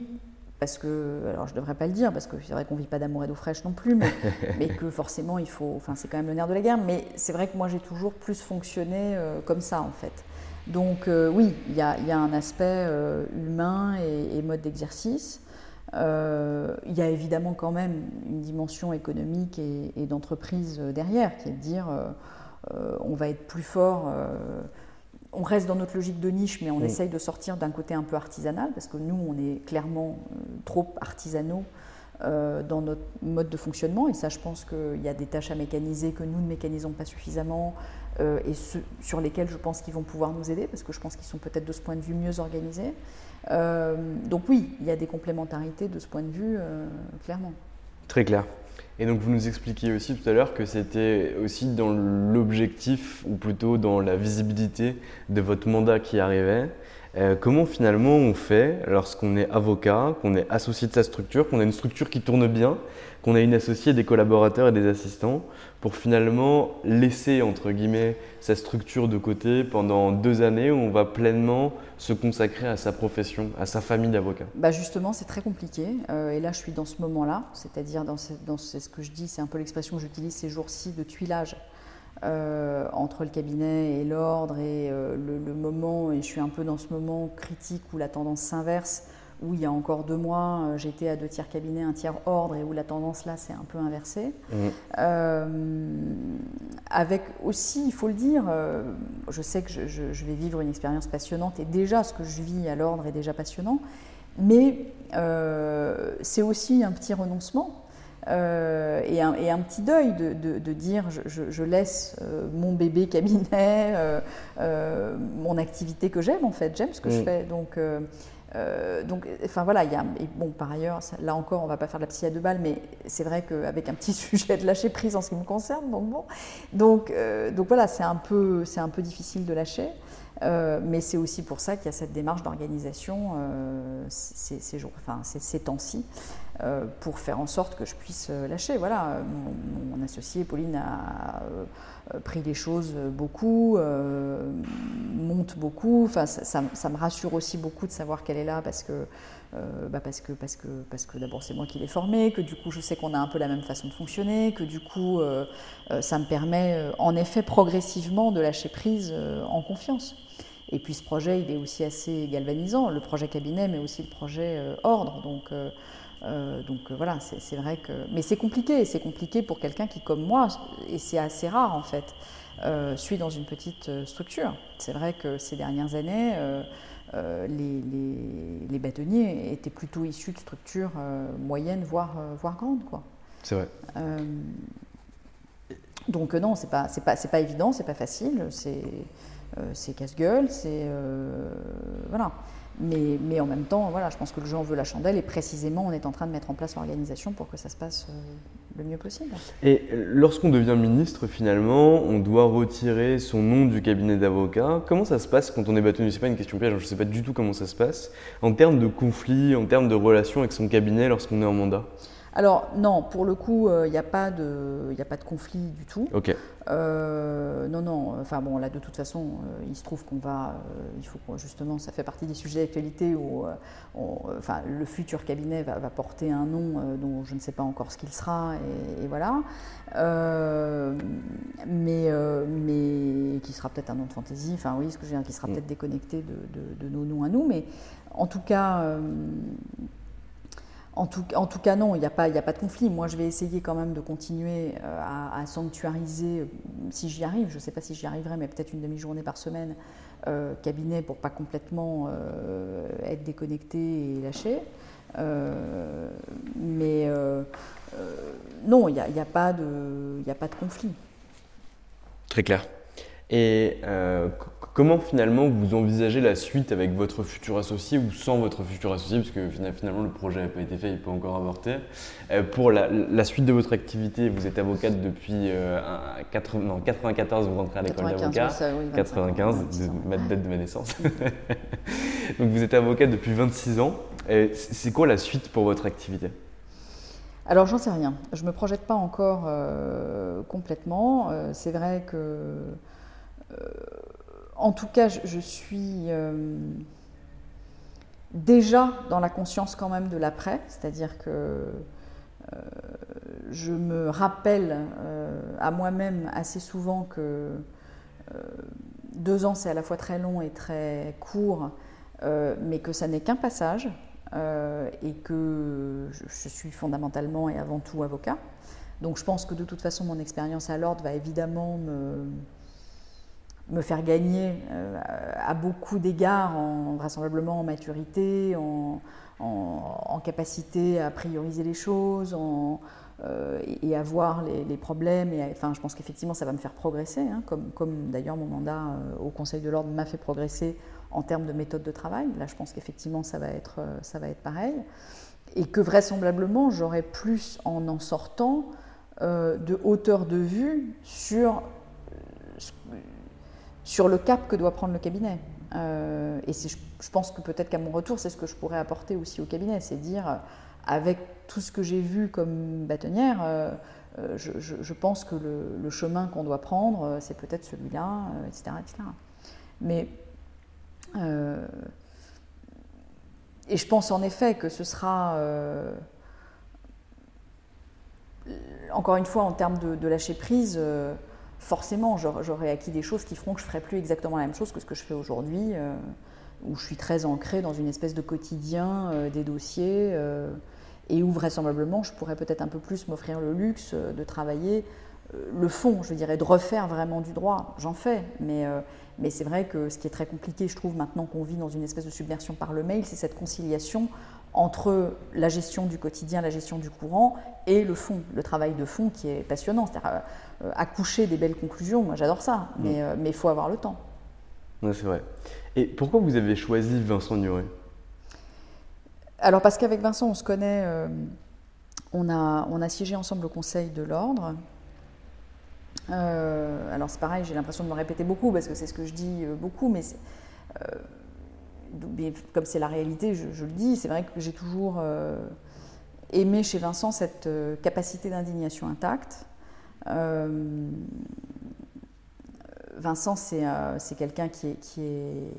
parce que, alors je ne devrais pas le dire, parce que c'est vrai qu'on ne vit pas d'amour et d'eau fraîche non plus, (laughs) mais, que forcément il faut, enfin c'est quand même le nerf de la guerre, mais c'est vrai que moi j'ai toujours plus fonctionné comme ça en fait. Donc oui, il y, a, un aspect humain et mode d'exercice. Euh, il y a évidemment quand même une dimension économique et, d'entreprise derrière, qui est de dire euh, on va être plus fort. Euh, on reste dans notre logique de niche, mais on essaye de sortir d'un côté un peu artisanal, parce que nous, on est clairement trop artisanaux dans notre mode de fonctionnement. Et ça, je pense qu'il y a des tâches à mécaniser que nous ne mécanisons pas suffisamment et sur lesquelles je pense qu'ils vont pouvoir nous aider, parce que je pense qu'ils sont peut-être de ce point de vue mieux organisés. Euh, donc oui, il y a des complémentarités de ce point de vue, euh, clairement. Très clair. Et donc vous nous expliquiez aussi tout à l'heure que c'était aussi dans l'objectif, ou plutôt dans la visibilité de votre mandat qui arrivait. Euh, comment finalement on fait lorsqu'on est avocat, qu'on est associé de sa structure, qu'on a une structure qui tourne bien, qu'on a une associée, des collaborateurs et des assistants, pour finalement laisser entre guillemets sa structure de côté pendant deux années où on va pleinement se consacrer à sa profession, à sa famille d'avocats bah Justement, c'est très compliqué. Euh, et là, je suis dans ce moment-là, c'est-à-dire dans, dans ce que je dis, c'est un peu l'expression que j'utilise ces jours-ci de tuilage. Euh, entre le cabinet et l'ordre et euh, le, moment, et je suis un peu dans ce moment critique où la tendance s'inverse, où il y a encore deux mois, euh, j'étais à deux tiers cabinet, un tiers ordre, et où la tendance là s'est un peu inversée. Mmh. avec aussi, il faut le dire, je sais que je, je, vais vivre une expérience passionnante, et déjà ce que je vis à l'ordre est déjà passionnant, mais c'est aussi un petit renoncement euh, et, un, et, un, petit deuil de, de, dire je, je, laisse euh, mon bébé cabinet, euh, mon activité que j'aime en fait, j'aime ce que je mm. fais. Donc, donc enfin voilà, il y a, bon par ailleurs, là encore on va pas faire de la psy à deux balles, mais c'est vrai qu'avec un petit (laughs) sujet de lâcher prise en ce qui me concerne, donc bon, donc, donc voilà, c'est un, peu, un peu difficile de lâcher. mais c'est aussi pour ça qu'il y a cette démarche d'organisation ces, temps-ci. Euh, pour faire en sorte que je puisse euh, lâcher. Voilà, mon, associé Pauline a euh, pris les choses beaucoup, Enfin, ça, me rassure aussi beaucoup de savoir qu'elle est là parce que, bah parce que, parce que, parce que d'abord c'est moi qui l'ai formée, que du coup je sais qu'on a un peu la même façon de fonctionner, que du coup ça me permet en effet progressivement de lâcher prise en confiance. Et puis ce projet, il est aussi assez galvanisant, le projet cabinet, mais aussi le projet ordre. Donc euh, donc euh, voilà, c'est vrai que. Mais c'est compliqué, c'est compliqué pour quelqu'un qui, comme moi, et c'est assez rare en fait, euh, suit dans une petite structure. C'est vrai que ces dernières années, les, les, bâtonniers étaient plutôt issus de structures moyennes, voire, voire grandes. C'est vrai. donc non, c'est pas, pas, pas évident, c'est pas facile, c'est casse-gueule, c'est. voilà. Mais, en même temps, voilà, je pense que le jeu en veut la chandelle et précisément, on est en train de mettre en place l'organisation pour que ça se passe euh, le mieux possible. Et lorsqu'on devient ministre, finalement, on doit retirer son nom du cabinet d'avocat. Comment ça se passe quand on est bâtonnier C'est pas une question piège, je ne sais pas du tout comment ça se passe. En termes de conflit, en termes de relation avec son cabinet lorsqu'on est en mandat? Alors non, pour le coup, il euh, n'y a, pas de, a pas de conflit du tout. Ok. Euh, non, non, enfin bon, là de toute façon, euh, il se trouve qu'on va, il faut justement, ça fait partie des sujets d'actualité où enfin, le futur cabinet va, porter un nom dont je ne sais pas encore ce qu'il sera, et, voilà. mais, mais qui sera peut-être un nom de fantaisie, enfin oui, ce que je veux dire, qui sera mm. peut-être déconnecté de, de, nos noms à nous, mais en tout cas en tout, cas, non, il n'y a, pas, de conflit. Moi, je vais essayer quand même de continuer euh, à, sanctuariser, euh, si j'y arrive, je ne sais pas si j'y arriverai, mais peut-être une demi-journée par semaine, euh, cabinet pour pas complètement être déconnecté et lâché. mais non, il n'y a pas de conflit. Très clair. Et Comment finalement vous envisagez la suite avec votre futur associé ou sans votre futur associé, puisque finalement le projet n'a pas été fait, il peut encore avorter. Euh, pour la, suite de votre activité, vous êtes avocate depuis euh, 94, vous rentrez à l'école d'avocat. 95, ma date de ma naissance. (laughs) (laughs) Donc vous êtes avocate depuis 26 ans. C'est quoi la suite pour votre activité? Alors j'en sais rien. Je ne me projette pas encore complètement. c'est vrai que, en tout cas, je, suis déjà dans la conscience quand même de l'après, c'est-à-dire que je me rappelle à moi-même assez souvent que deux ans, c'est à la fois très long et très court, euh, mais que ça n'est qu'un passage euh, et que je, suis fondamentalement et avant tout avocat. Donc je pense que de toute façon, mon expérience à l'ordre va évidemment me, me faire gagner euh, à beaucoup d'égards, en, vraisemblablement en maturité, en, en, capacité à prioriser les choses, euh, et, à voir les, problèmes. Et enfin, je pense qu'effectivement, ça va me faire progresser, hein, comme, comme d'ailleurs mon mandat euh, au Conseil de l'ordre m'a fait progresser en termes de méthode de travail. Là, je pense qu'effectivement, ça, va être, ça va être pareil. Et que vraisemblablement, j'aurai plus en en sortant de hauteur de vue sur, sur le cap que doit prendre le cabinet. et je, je pense que peut-être qu'à mon retour, c'est ce que je pourrais apporter aussi au cabinet, c'est dire avec tout ce que j'ai vu comme bâtonnière, euh, euh, je, pense que le, chemin qu'on doit prendre, euh, c'est peut-être celui-là, etc., etc. Mais et je pense en effet que ce sera, encore une fois, en termes de, lâcher prise, forcément, j'aurai acquis des choses qui feront que je ne ferai plus exactement la même chose que ce que je fais aujourd'hui, où je suis très ancrée dans une espèce de quotidien des dossiers et où vraisemblablement je pourrais peut-être un peu plus m'offrir le luxe euh, de travailler euh, le fond, je dirais, de refaire vraiment du droit. J'en fais, mais, euh, mais c'est vrai que ce qui est très compliqué, je trouve, maintenant qu'on vit dans une espèce de submersion par le mail, c'est cette conciliation entre la gestion du quotidien, la gestion du courant et le fond, le travail de fond qui est passionnant. C'est-à-dire accoucher des belles conclusions, moi j'adore ça, mm. mais il faut avoir le temps. c'est vrai. Et pourquoi vous avez choisi Vincent Nuret alors parce qu'avec Vincent, on se connaît, euh, on, a, on a siégé ensemble au Conseil de l'Ordre. Euh, alors c'est pareil, j'ai l'impression de me répéter beaucoup parce que c'est ce que je dis euh, beaucoup, mais, comme c'est la réalité, je, le dis, c'est vrai que j'ai toujours aimé chez Vincent cette capacité d'indignation intacte. Vincent, c'est quelqu'un qui est, est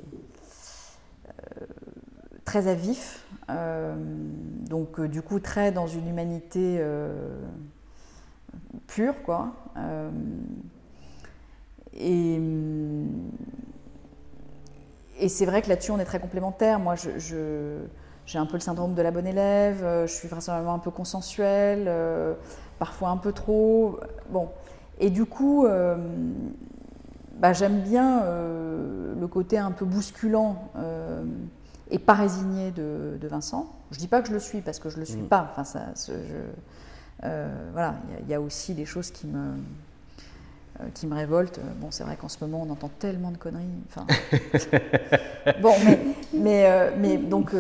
très à vif, euh, donc euh, du coup très dans une humanité euh, pure, quoi. et, et c'est vrai que là-dessus on est très complémentaires. Moi, je, j'ai un peu le syndrome de la bonne élève, je suis vraisemblablement un peu consensuelle, parfois un peu trop. Bon. Et du coup, bah, j'aime bien le côté un peu bousculant et pas résigné de, Vincent. Je ne dis pas que je le suis parce que je ne le suis mm. pas. Enfin, ça, euh, voilà, il y, a aussi des choses qui me, euh, qui me révoltent. Bon, c'est vrai qu'en ce moment, on entend tellement de conneries. Enfin, (laughs) bon, mais, mais, euh, mais donc,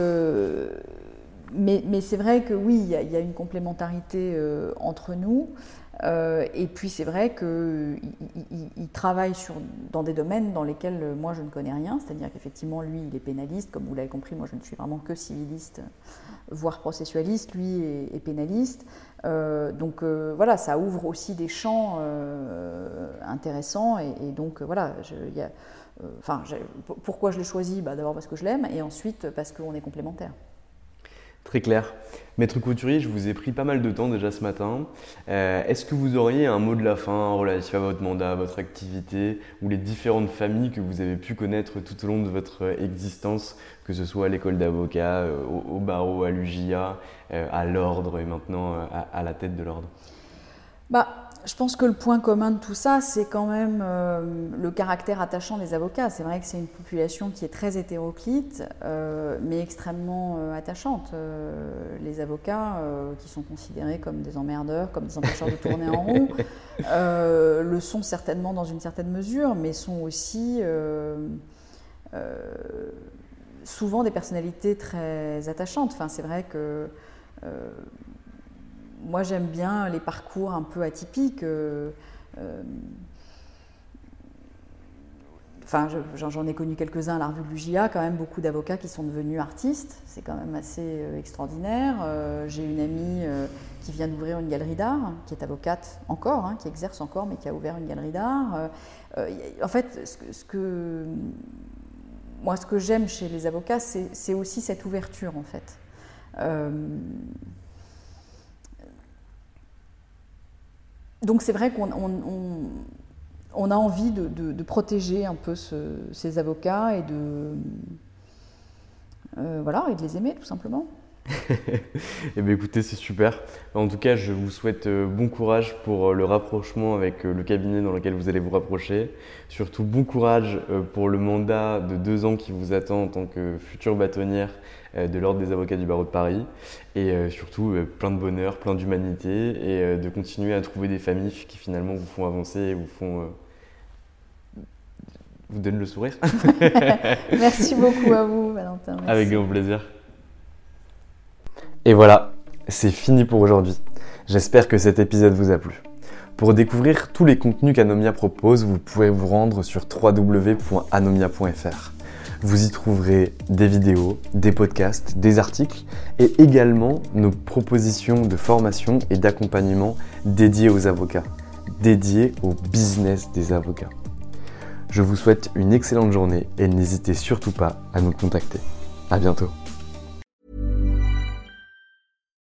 mais, mais c'est vrai que oui, il y, a une complémentarité entre nous. Euh, et puis c'est vrai qu'il il, travaille dans des domaines dans lesquels euh, moi je ne connais rien, c'est-à-dire qu'effectivement lui il est pénaliste, comme vous l'avez compris, moi je ne suis vraiment que civiliste, voire processualiste, lui est, pénaliste. Euh, donc voilà, ça ouvre aussi des champs intéressants. Et, donc voilà, pourquoi je l'ai choisi bah, D'abord parce que je l'aime et ensuite parce qu'on est complémentaires. Très clair. Maître Couturier, je vous ai pris pas mal de temps déjà ce matin. Euh, est-ce que vous auriez un mot de la fin relatif à votre mandat, à votre activité ou les différentes familles que vous avez pu connaître tout au long de votre existence, que ce soit à l'école d'avocat, euh, au, barreau, à l'UJA, euh, à l'ordre et maintenant à, à, la tête de l'ordre? Bah, je pense que le point commun de tout ça, c'est quand même euh, le caractère attachant des avocats. C'est vrai que c'est une population qui est très hétéroclite, euh, mais extrêmement euh, attachante. les avocats, qui sont considérés comme des emmerdeurs, comme des empêcheurs de tourner en rond, le sont certainement dans une certaine mesure, mais sont aussi souvent des personnalités très attachantes. Enfin, c'est vrai que moi, j'aime bien les parcours un peu atypiques. Euh, euh, j'en ai connu quelques-uns à la revue de l'UJA, quand même beaucoup d'avocats qui sont devenus artistes. C'est quand même assez euh, extraordinaire. J'ai une amie qui vient d'ouvrir une galerie d'art, qui est avocate encore, hein, qui exerce encore, mais qui a ouvert une galerie d'art. en fait, ce que, moi, ce que j'aime chez les avocats, c'est aussi cette ouverture, en fait. Donc c'est vrai qu'on on a envie de, protéger un peu ces avocats et de, euh, voilà, et de les aimer tout simplement. (laughs) eh bien écoutez, c'est super. En tout cas, je vous souhaite euh, bon courage pour euh, le rapprochement avec le cabinet dans lequel vous allez vous rapprocher. Surtout bon courage pour le mandat de deux ans qui vous attend en tant que future bâtonnière de l'Ordre des avocats du barreau de Paris. Et surtout plein de bonheur, plein d'humanité et de continuer à trouver des familles qui finalement vous font avancer et vous font vous donne le sourire. (laughs) Merci beaucoup à vous, Valentin. Avec grand plaisir. Et voilà, c'est fini pour aujourd'hui. J'espère que cet épisode vous a plu. Pour découvrir tous les contenus qu'Anomia propose, vous pouvez vous rendre sur www.anomia.fr. Vous y trouverez des vidéos, des podcasts, des articles et également nos propositions de formation et d'accompagnement dédiées aux avocats, dédiées au business des avocats. Je vous souhaite une excellente journée et n'hésitez surtout pas à nous contacter. À bientôt.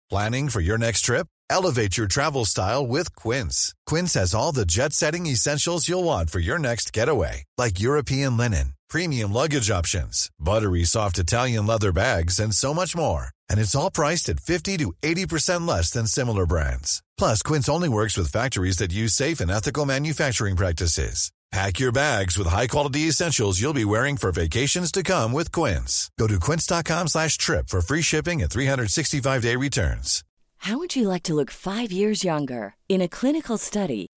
Planning for your next trip? Elevate your travel style with Quince. Quince has all the jet-setting essentials you'll want for your next getaway, like European linen, premium luggage options, buttery soft Italian leather bags, and so much more. And it's all priced at 50 to 80% less than similar brands. Plus, Quince only works with factories that use safe and ethical manufacturing practices. Pack your bags with high-quality essentials you'll be wearing for vacations to come with Quince. Go to quince.com slash trip for free shipping and 365-day returns. How would you like to look five years younger? In a clinical study,